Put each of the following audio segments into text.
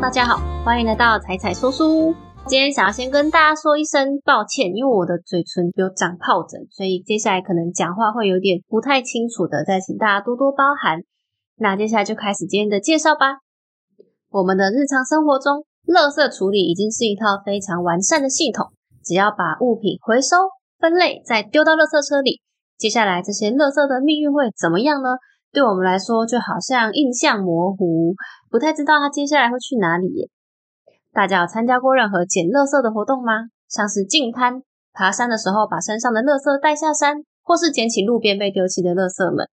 大家好，欢迎来到彩彩说书。今天想要先跟大家说一声抱歉，因为我的嘴唇有长疱疹，所以接下来可能讲话会有点不太清楚的，再请大家多多包涵。那接下来就开始今天的介绍吧。我们的日常生活中，垃圾处理已经是一套非常完善的系统，只要把物品回收、分类，再丢到垃圾车里，接下来这些垃圾的命运会怎么样呢？对我们来说，就好像印象模糊，不太知道他接下来会去哪里耶。大家有参加过任何捡垃圾的活动吗？像是净滩、爬山的时候把身上的垃圾带下山，或是捡起路边被丢弃的垃圾们。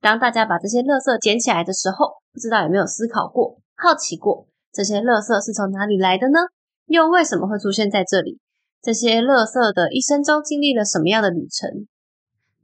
当大家把这些垃圾捡起来的时候，不知道有没有思考过、好奇过，这些垃圾是从哪里来的呢？又为什么会出现在这里？这些垃圾的一生中经历了什么样的旅程？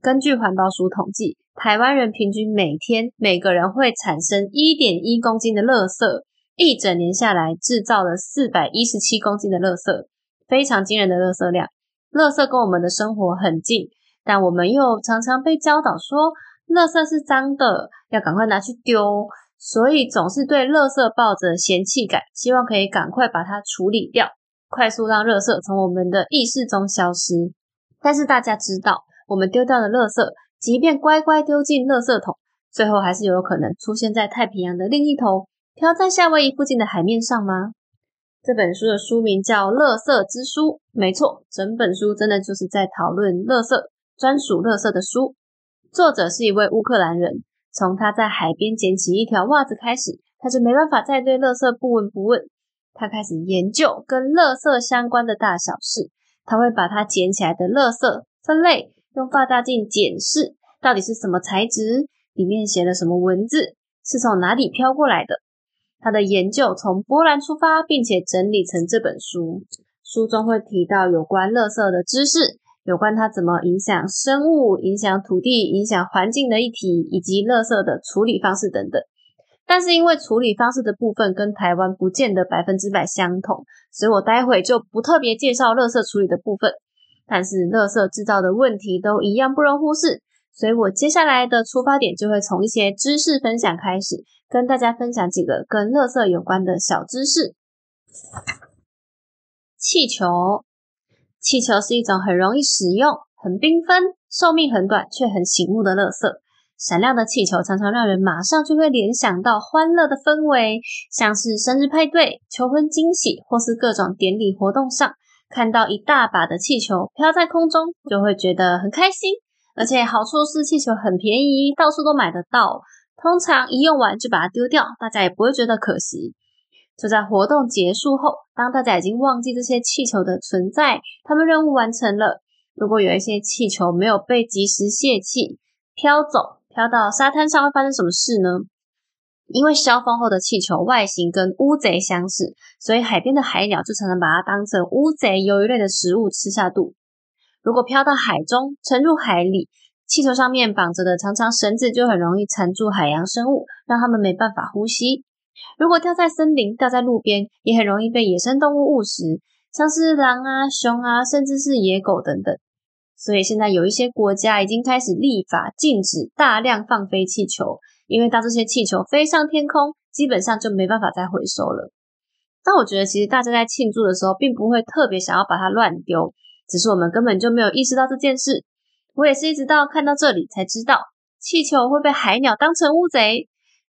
根据环保署统计，台湾人平均每天每个人会产生一点一公斤的垃圾，一整年下来制造了四百一十七公斤的垃圾，非常惊人的垃圾量。垃圾跟我们的生活很近，但我们又常常被教导说，垃圾是脏的，要赶快拿去丢，所以总是对垃圾抱着嫌弃感，希望可以赶快把它处理掉，快速让垃圾从我们的意识中消失。但是大家知道。我们丢掉的垃圾，即便乖乖丢进垃圾桶，最后还是有可能出现在太平洋的另一头，飘在夏威夷附近的海面上吗？这本书的书名叫《垃圾之书》，没错，整本书真的就是在讨论垃圾，专属垃圾的书。作者是一位乌克兰人，从他在海边捡起一条袜子开始，他就没办法再对垃圾不闻不问。他开始研究跟垃圾相关的大小事，他会把他捡起来的垃圾分类。用放大镜检视到底是什么材质，里面写了什么文字，是从哪里飘过来的。他的研究从波兰出发，并且整理成这本书。书中会提到有关垃圾的知识，有关它怎么影响生物、影响土地、影响环境的议题，以及垃圾的处理方式等等。但是因为处理方式的部分跟台湾不见得百分之百相同，所以我待会就不特别介绍垃圾处理的部分。但是，垃圾制造的问题都一样不容忽视，所以我接下来的出发点就会从一些知识分享开始，跟大家分享几个跟垃圾有关的小知识。气球，气球是一种很容易使用、很缤纷、寿命很短却很醒目的垃圾。闪亮的气球常常让人马上就会联想到欢乐的氛围，像是生日派对、求婚惊喜，或是各种典礼活动上。看到一大把的气球飘在空中，就会觉得很开心。而且好处是气球很便宜，到处都买得到。通常一用完就把它丢掉，大家也不会觉得可惜。就在活动结束后，当大家已经忘记这些气球的存在，他们任务完成了。如果有一些气球没有被及时泄气，飘走，飘到沙滩上，会发生什么事呢？因为消风后的气球外形跟乌贼相似，所以海边的海鸟就常常把它当成乌贼、鱿鱼类的食物吃下肚。如果飘到海中，沉入海里，气球上面绑着的长长绳子就很容易缠住海洋生物，让它们没办法呼吸。如果掉在森林、掉在路边，也很容易被野生动物误食，像是狼啊、熊啊，甚至是野狗等等。所以现在有一些国家已经开始立法禁止大量放飞气球。因为当这些气球飞上天空，基本上就没办法再回收了。但我觉得，其实大家在庆祝的时候，并不会特别想要把它乱丢，只是我们根本就没有意识到这件事。我也是一直到看到这里才知道，气球会被海鸟当成乌贼。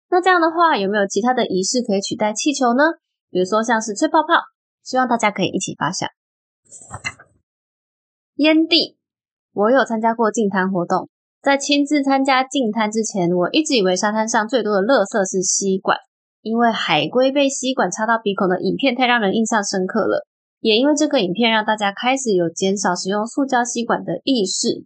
那这样的话，有没有其他的仪式可以取代气球呢？比如说像是吹泡泡，希望大家可以一起发想。烟蒂，我有参加过净滩活动。在亲自参加净滩之前，我一直以为沙滩上最多的垃圾是吸管，因为海龟被吸管插到鼻孔的影片太让人印象深刻了。也因为这个影片让大家开始有减少使用塑胶吸管的意识。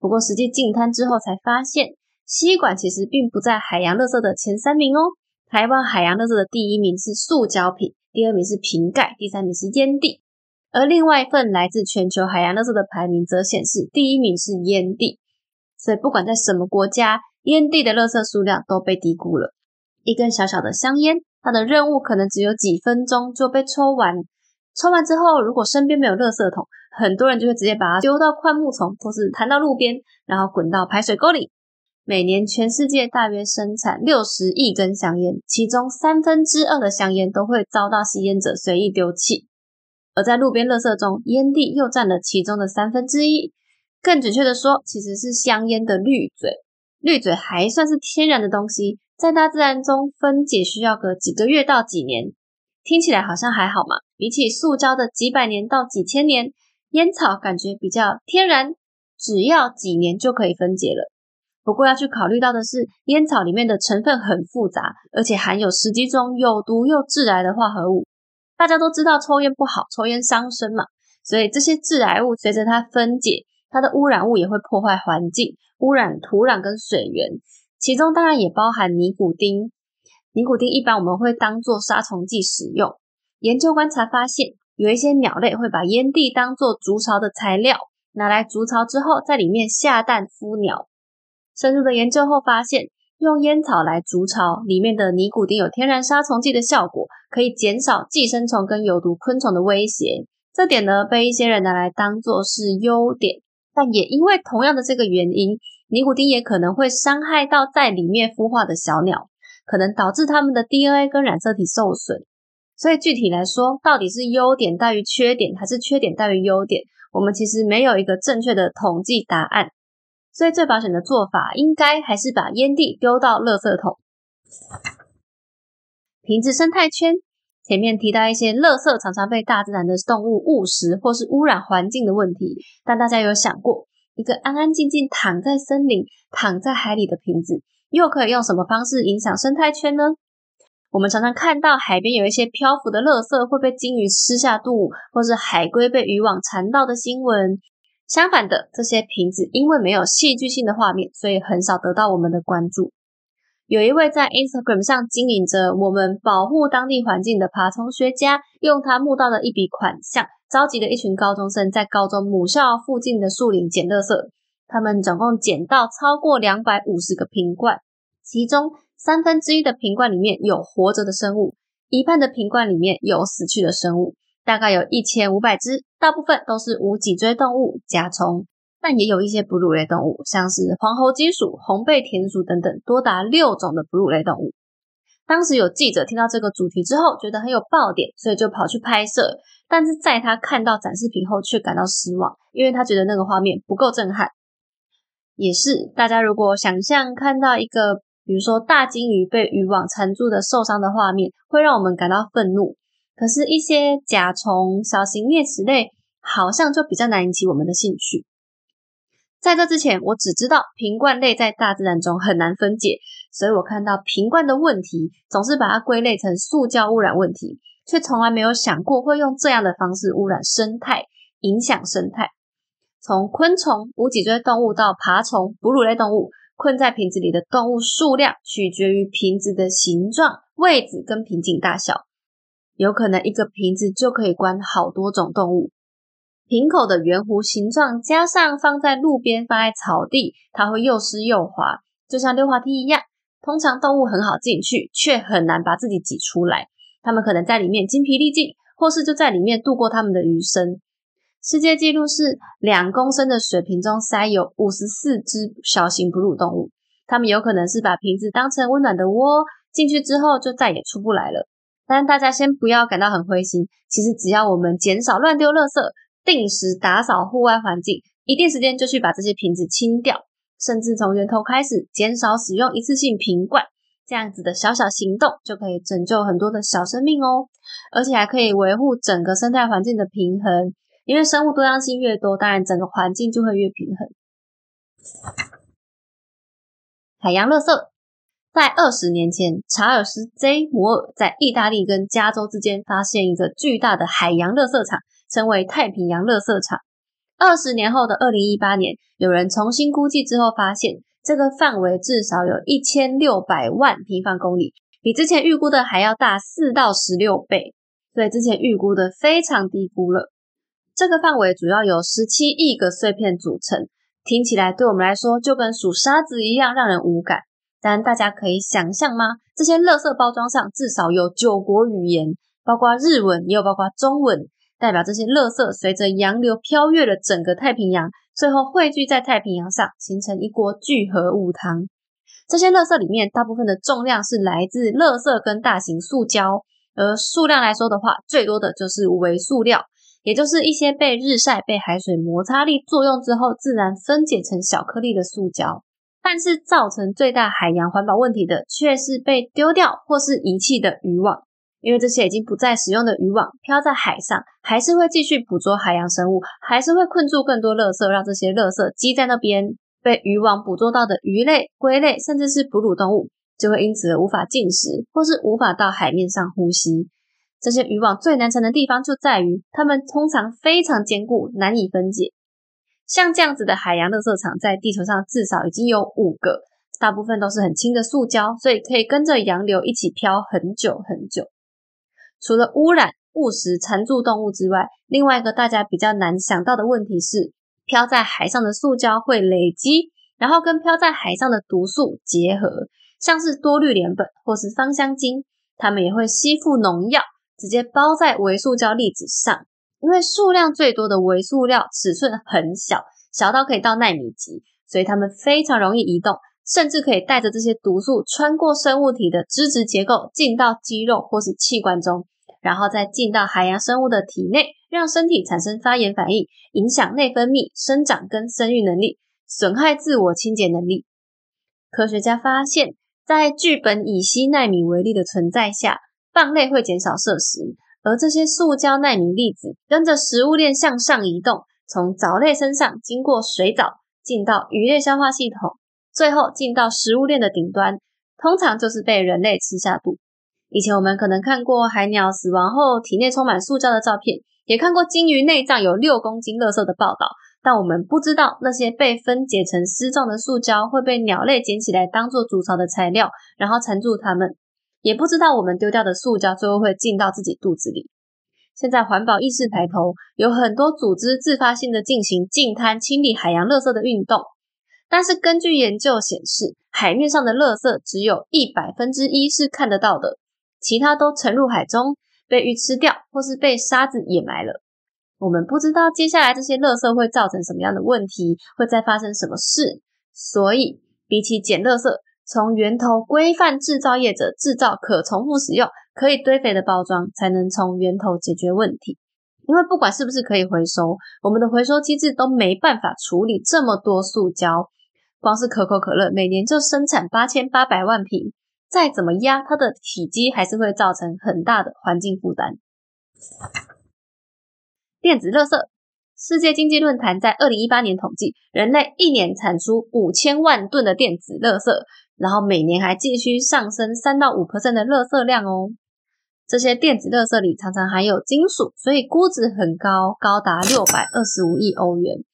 不过实际净滩之后才发现，吸管其实并不在海洋垃圾的前三名哦。台湾海洋垃圾的第一名是塑胶品，第二名是瓶盖，第三名是烟蒂。而另外一份来自全球海洋垃圾的排名则显示，第一名是烟蒂。所以，不管在什么国家，烟蒂的垃圾数量都被低估了。一根小小的香烟，它的任务可能只有几分钟就被抽完。抽完之后，如果身边没有垃圾桶，很多人就会直接把它丢到灌木丛，或是弹到路边，然后滚到排水沟里。每年全世界大约生产六十亿根香烟，其中三分之二的香烟都会遭到吸烟者随意丢弃。而在路边垃圾中，烟蒂又占了其中的三分之一。更准确的说，其实是香烟的滤嘴。滤嘴还算是天然的东西，在大自然中分解需要个几个月到几年。听起来好像还好嘛，比起塑胶的几百年到几千年，烟草感觉比较天然，只要几年就可以分解了。不过要去考虑到的是，烟草里面的成分很复杂，而且含有十几种有毒又致癌的化合物。大家都知道抽烟不好，抽烟伤身嘛，所以这些致癌物随着它分解，它的污染物也会破坏环境，污染土壤跟水源，其中当然也包含尼古丁。尼古丁一般我们会当做杀虫剂使用。研究观察发现，有一些鸟类会把烟蒂当做筑巢的材料，拿来筑巢之后，在里面下蛋孵鸟。深入的研究后发现。用烟草来筑巢，里面的尼古丁有天然杀虫剂的效果，可以减少寄生虫跟有毒昆虫的威胁。这点呢，被一些人拿来当做是优点，但也因为同样的这个原因，尼古丁也可能会伤害到在里面孵化的小鸟，可能导致它们的 DNA 跟染色体受损。所以具体来说，到底是优点大于缺点，还是缺点大于优点，我们其实没有一个正确的统计答案。所以最保险的做法，应该还是把烟蒂丢到垃圾桶。瓶子生态圈前面提到一些垃圾常常被大自然的动物误食，或是污染环境的问题。但大家有想过，一个安安静静躺在森林、躺在海里的瓶子，又可以用什么方式影响生态圈呢？我们常常看到海边有一些漂浮的垃圾会被鲸鱼吃下肚，或是海龟被渔网缠到的新闻。相反的，这些瓶子因为没有戏剧性的画面，所以很少得到我们的关注。有一位在 Instagram 上经营着我们保护当地环境的爬虫学家，用他募到的一笔款项，召集了一群高中生在高中母校附近的树林捡垃圾。他们总共捡到超过两百五十个瓶罐，其中三分之一的瓶罐里面有活着的生物，一半的瓶罐里面有死去的生物。大概有一千五百只，大部分都是无脊椎动物、甲虫，但也有一些哺乳类动物，像是黄喉金属、红背田鼠等等，多达六种的哺乳类动物。当时有记者听到这个主题之后，觉得很有爆点，所以就跑去拍摄。但是在他看到展示品后，却感到失望，因为他觉得那个画面不够震撼。也是，大家如果想象看到一个，比如说大金鱼被渔网缠住的受伤的画面，会让我们感到愤怒。可是，一些甲虫、小型啮齿类好像就比较难引起我们的兴趣。在这之前，我只知道瓶罐类在大自然中很难分解，所以我看到瓶罐的问题，总是把它归类成塑胶污染问题，却从来没有想过会用这样的方式污染生态、影响生态。从昆虫、无脊椎动物到爬虫、哺乳类动物，困在瓶子里的动物数量取决于瓶子的形状、位置跟瓶颈大小。有可能一个瓶子就可以关好多种动物。瓶口的圆弧形状，加上放在路边、放在草地，它会又湿又滑，就像溜滑梯一样。通常动物很好进去，却很难把自己挤出来。它们可能在里面精疲力尽，或是就在里面度过它们的余生。世界纪录是两公升的水瓶中塞有五十四只小型哺乳动物。它们有可能是把瓶子当成温暖的窝，进去之后就再也出不来了。但大家先不要感到很灰心，其实只要我们减少乱丢垃圾，定时打扫户外环境，一定时间就去把这些瓶子清掉，甚至从源头开始减少使用一次性瓶罐，这样子的小小行动就可以拯救很多的小生命哦，而且还可以维护整个生态环境的平衡，因为生物多样性越多，当然整个环境就会越平衡。海洋垃圾。在二十年前，查尔斯 ·J· 摩尔在意大利跟加州之间发现一个巨大的海洋垃圾场，称为太平洋垃圾场。二十年后的二零一八年，有人重新估计之后，发现这个范围至少有一千六百万平方公里，比之前预估的还要大四到十六倍。所以之前预估的非常低估了。这个范围主要有十七亿个碎片组成，听起来对我们来说就跟数沙子一样，让人无感。但大家可以想象吗？这些垃圾包装上至少有九国语言，包括日文，也有包括中文，代表这些垃圾随着洋流飘越了整个太平洋，最后汇聚在太平洋上，形成一锅聚合物汤。这些垃圾里面，大部分的重量是来自垃圾跟大型塑胶，而数量来说的话，最多的就是微塑料，也就是一些被日晒、被海水摩擦力作用之后，自然分解成小颗粒的塑胶。但是造成最大海洋环保问题的，却是被丢掉或是遗弃的渔网。因为这些已经不再使用的渔网漂在海上，还是会继续捕捉海洋生物，还是会困住更多垃圾，让这些垃圾积在那边。被渔网捕捉到的鱼类、龟类，甚至是哺乳动物，就会因此无法进食，或是无法到海面上呼吸。这些渔网最难缠的地方就在于，它们通常非常坚固，难以分解。像这样子的海洋垃圾场，在地球上至少已经有五个，大部分都是很轻的塑胶，所以可以跟着洋流一起漂很久很久。除了污染、误食、缠住动物之外，另外一个大家比较难想到的问题是，漂在海上的塑胶会累积，然后跟漂在海上的毒素结合，像是多氯联苯或是芳香精，它们也会吸附农药，直接包在微塑胶粒子上。因为数量最多的微塑料尺寸很小，小到可以到纳米级，所以它们非常容易移动。甚至可以带着这些毒素穿过生物体的脂质结构，进到肌肉或是器官中，然后再进到海洋生物的体内，让身体产生发炎反应，影响内分泌、生长跟生育能力，损害自我清洁能力。科学家发现，在聚苯乙烯纳米微粒的存在下，蚌类会减少摄食，而这些塑胶纳米粒子跟着食物链向上移动，从藻类身上经过水藻，进到鱼类消化系统。最后进到食物链的顶端，通常就是被人类吃下肚。以前我们可能看过海鸟死亡后体内充满塑胶的照片，也看过鲸鱼内脏有六公斤垃圾的报道，但我们不知道那些被分解成丝状的塑胶会被鸟类捡起来当做筑巢的材料，然后缠住它们。也不知道我们丢掉的塑胶最后会进到自己肚子里。现在环保意识抬头，有很多组织自发性的进行净滩清理海洋垃圾的运动。但是根据研究显示，海面上的垃圾只有一百分之一是看得到的，其他都沉入海中，被鱼吃掉，或是被沙子掩埋了。我们不知道接下来这些垃圾会造成什么样的问题，会再发生什么事。所以，比起捡垃圾，从源头规范制造业者制造可重复使用、可以堆肥的包装，才能从源头解决问题。因为不管是不是可以回收，我们的回收机制都没办法处理这么多塑胶。光是可口可乐每年就生产八千八百万瓶，再怎么压，它的体积还是会造成很大的环境负担。电子垃圾，世界经济论坛在二零一八年统计，人类一年产出五千万吨的电子垃圾，然后每年还继续上升三到五的垃圾量哦。这些电子垃圾里常常含有金属，所以估值很高，高达六百二十五亿欧元。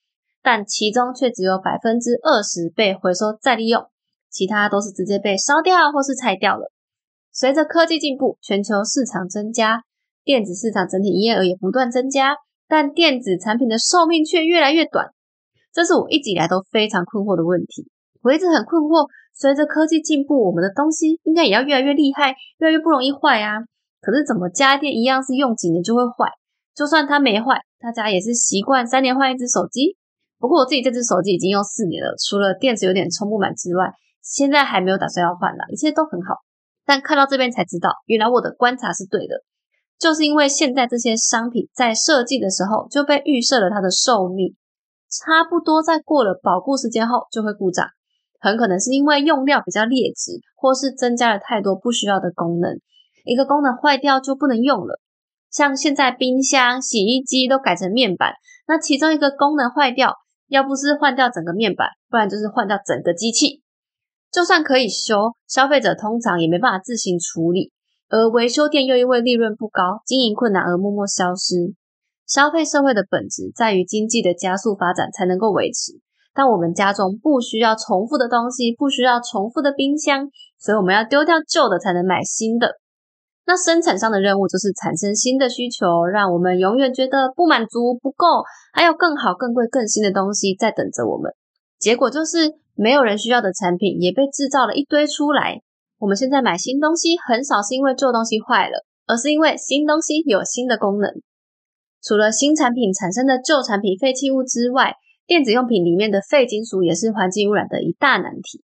但其中却只有百分之二十被回收再利用，其他都是直接被烧掉或是拆掉了。随着科技进步，全球市场增加，电子市场整体营业额也不断增加，但电子产品的寿命却越来越短。这是我一直以来都非常困惑的问题。我一直很困惑，随着科技进步，我们的东西应该也要越来越厉害，越来越不容易坏啊。可是怎么家电一样是用几年就会坏？就算它没坏，大家也是习惯三年换一只手机。不过我自己这只手机已经用四年了，除了电池有点充不满之外，现在还没有打算要换了，一切都很好。但看到这边才知道，原来我的观察是对的，就是因为现在这些商品在设计的时候就被预设了它的寿命，差不多在过了保固时间后就会故障，很可能是因为用料比较劣质，或是增加了太多不需要的功能，一个功能坏掉就不能用了。像现在冰箱、洗衣机都改成面板，那其中一个功能坏掉。要不是换掉整个面板，不然就是换掉整个机器。就算可以修，消费者通常也没办法自行处理。而维修店又因为利润不高、经营困难而默默消失。消费社会的本质在于经济的加速发展才能够维持。但我们家中不需要重复的东西，不需要重复的冰箱，所以我们要丢掉旧的才能买新的。那生产商的任务就是产生新的需求，让我们永远觉得不满足、不够，还有更好、更贵、更新的东西在等着我们。结果就是没有人需要的产品也被制造了一堆出来。我们现在买新东西很少是因为旧东西坏了，而是因为新东西有新的功能。除了新产品产生的旧产品废弃物之外，电子用品里面的废金属也是环境污染的一大难题。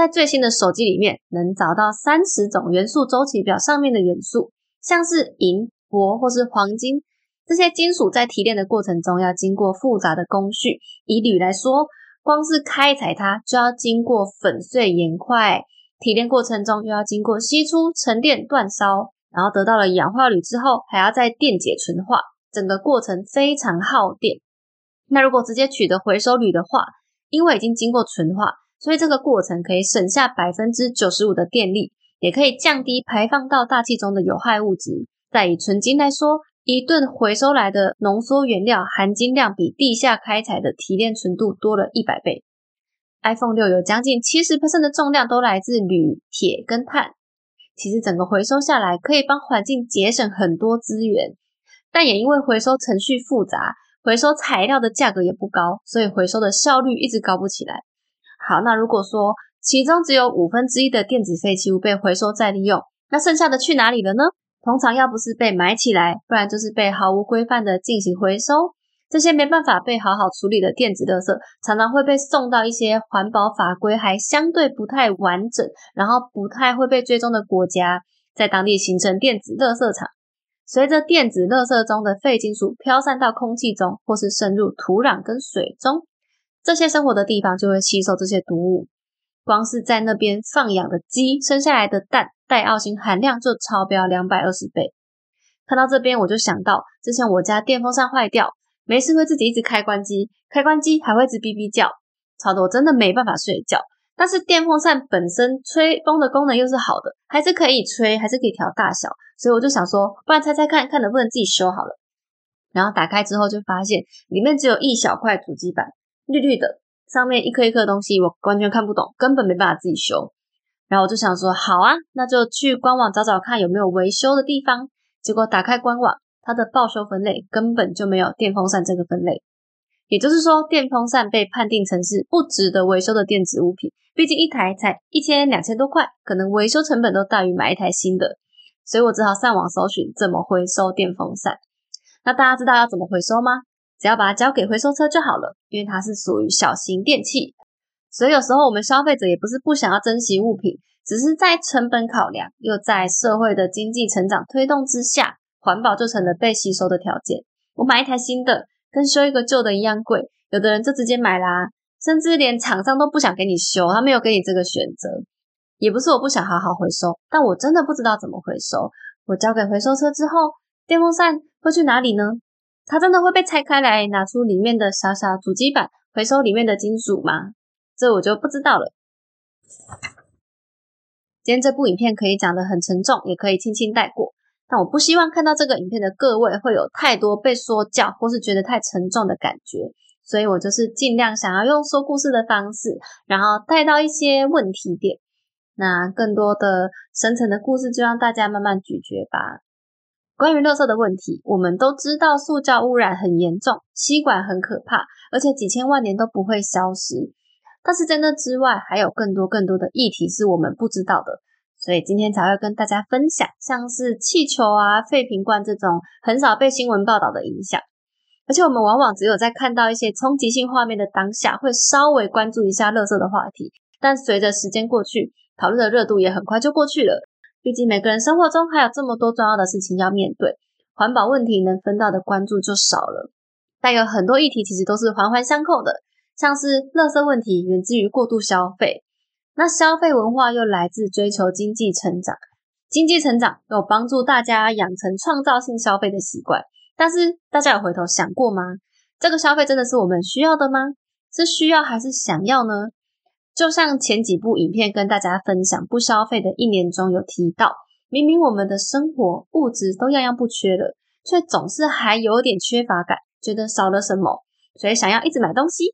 在最新的手机里面能找到三十种元素周期表上面的元素，像是银、铂或是黄金这些金属，在提炼的过程中要经过复杂的工序。以铝来说，光是开采它就要经过粉碎岩块，提炼过程中又要经过析出、沉淀、煅烧，然后得到了氧化铝之后，还要再电解纯化，整个过程非常耗电。那如果直接取得回收铝的话，因为已经经过纯化。所以这个过程可以省下百分之九十五的电力，也可以降低排放到大气中的有害物质。再以纯金来说，一吨回收来的浓缩原料含金量比地下开采的提炼纯度多了一百倍。iPhone 六有将近七十 percent 的重量都来自铝、铁跟碳。其实整个回收下来，可以帮环境节省很多资源，但也因为回收程序复杂，回收材料的价格也不高，所以回收的效率一直高不起来。好，那如果说其中只有五分之一的电子废弃物被回收再利用，那剩下的去哪里了呢？通常要不是被埋起来，不然就是被毫无规范的进行回收。这些没办法被好好处理的电子垃圾，常常会被送到一些环保法规还相对不太完整，然后不太会被追踪的国家，在当地形成电子垃圾场。随着电子垃圾中的废金属飘散到空气中，或是渗入土壤跟水中。这些生活的地方就会吸收这些毒物，光是在那边放养的鸡生下来的蛋，带奥星含量就超标两百二十倍。看到这边我就想到，之前我家电风扇坏掉，没事会自己一直开关机，开关机还会一直哔哔叫，吵得我真的没办法睡觉。但是电风扇本身吹风的功能又是好的，还是可以吹，还是可以调大小，所以我就想说，不然猜猜看看能不能自己修好了。然后打开之后就发现里面只有一小块主机板。绿绿的，上面一颗一颗的东西，我完全看不懂，根本没办法自己修。然后我就想说，好啊，那就去官网找找看有没有维修的地方。结果打开官网，它的报修分类根本就没有电风扇这个分类。也就是说，电风扇被判定成是不值得维修的电子物品。毕竟一台才一千两千多块，可能维修成本都大于买一台新的。所以我只好上网搜寻怎么回收电风扇。那大家知道要怎么回收吗？只要把它交给回收车就好了，因为它是属于小型电器，所以有时候我们消费者也不是不想要珍惜物品，只是在成本考量，又在社会的经济成长推动之下，环保就成了被吸收的条件。我买一台新的，跟修一个旧的一样贵，有的人就直接买啦，甚至连厂商都不想给你修，他没有给你这个选择。也不是我不想好好回收，但我真的不知道怎么回收。我交给回收车之后，电风扇会去哪里呢？它真的会被拆开来，拿出里面的小小主机板，回收里面的金属吗？这我就不知道了。今天这部影片可以讲得很沉重，也可以轻轻带过，但我不希望看到这个影片的各位会有太多被说教，或是觉得太沉重的感觉，所以我就是尽量想要用说故事的方式，然后带到一些问题点。那更多的深层的故事，就让大家慢慢咀嚼吧。关于垃圾的问题，我们都知道塑胶污染很严重，吸管很可怕，而且几千万年都不会消失。但是在那之外，还有更多更多的议题是我们不知道的，所以今天才会跟大家分享，像是气球啊、废瓶罐这种很少被新闻报道的影响。而且我们往往只有在看到一些冲击性画面的当下，会稍微关注一下垃圾的话题，但随着时间过去，讨论的热度也很快就过去了。毕竟每个人生活中还有这么多重要的事情要面对，环保问题能分到的关注就少了。但有很多议题其实都是环环相扣的，像是垃圾问题源自于过度消费，那消费文化又来自追求经济成长，经济成长有帮助大家养成创造性消费的习惯。但是大家有回头想过吗？这个消费真的是我们需要的吗？是需要还是想要呢？就像前几部影片跟大家分享不消费的一年中有提到，明明我们的生活物质都样样不缺了，却总是还有点缺乏感，觉得少了什么，所以想要一直买东西。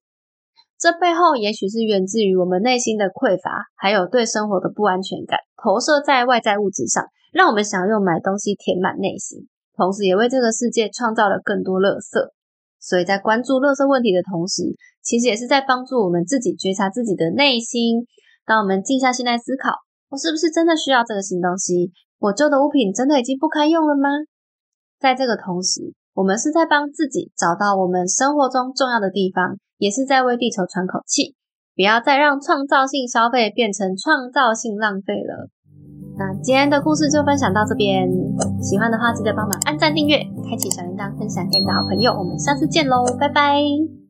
这背后也许是源自于我们内心的匮乏，还有对生活的不安全感，投射在外在物质上，让我们想要用买东西填满内心，同时也为这个世界创造了更多垃圾。所以在关注垃圾问题的同时，其实也是在帮助我们自己觉察自己的内心。当我们静下心来思考，我是不是真的需要这个新东西？我旧的物品真的已经不堪用了吗？在这个同时，我们是在帮自己找到我们生活中重要的地方，也是在为地球喘口气。不要再让创造性消费变成创造性浪费了。那今天的故事就分享到这边，喜欢的话记得帮忙按赞、订阅、开启小铃铛，分享给你的好朋友。我们下次见喽，拜拜。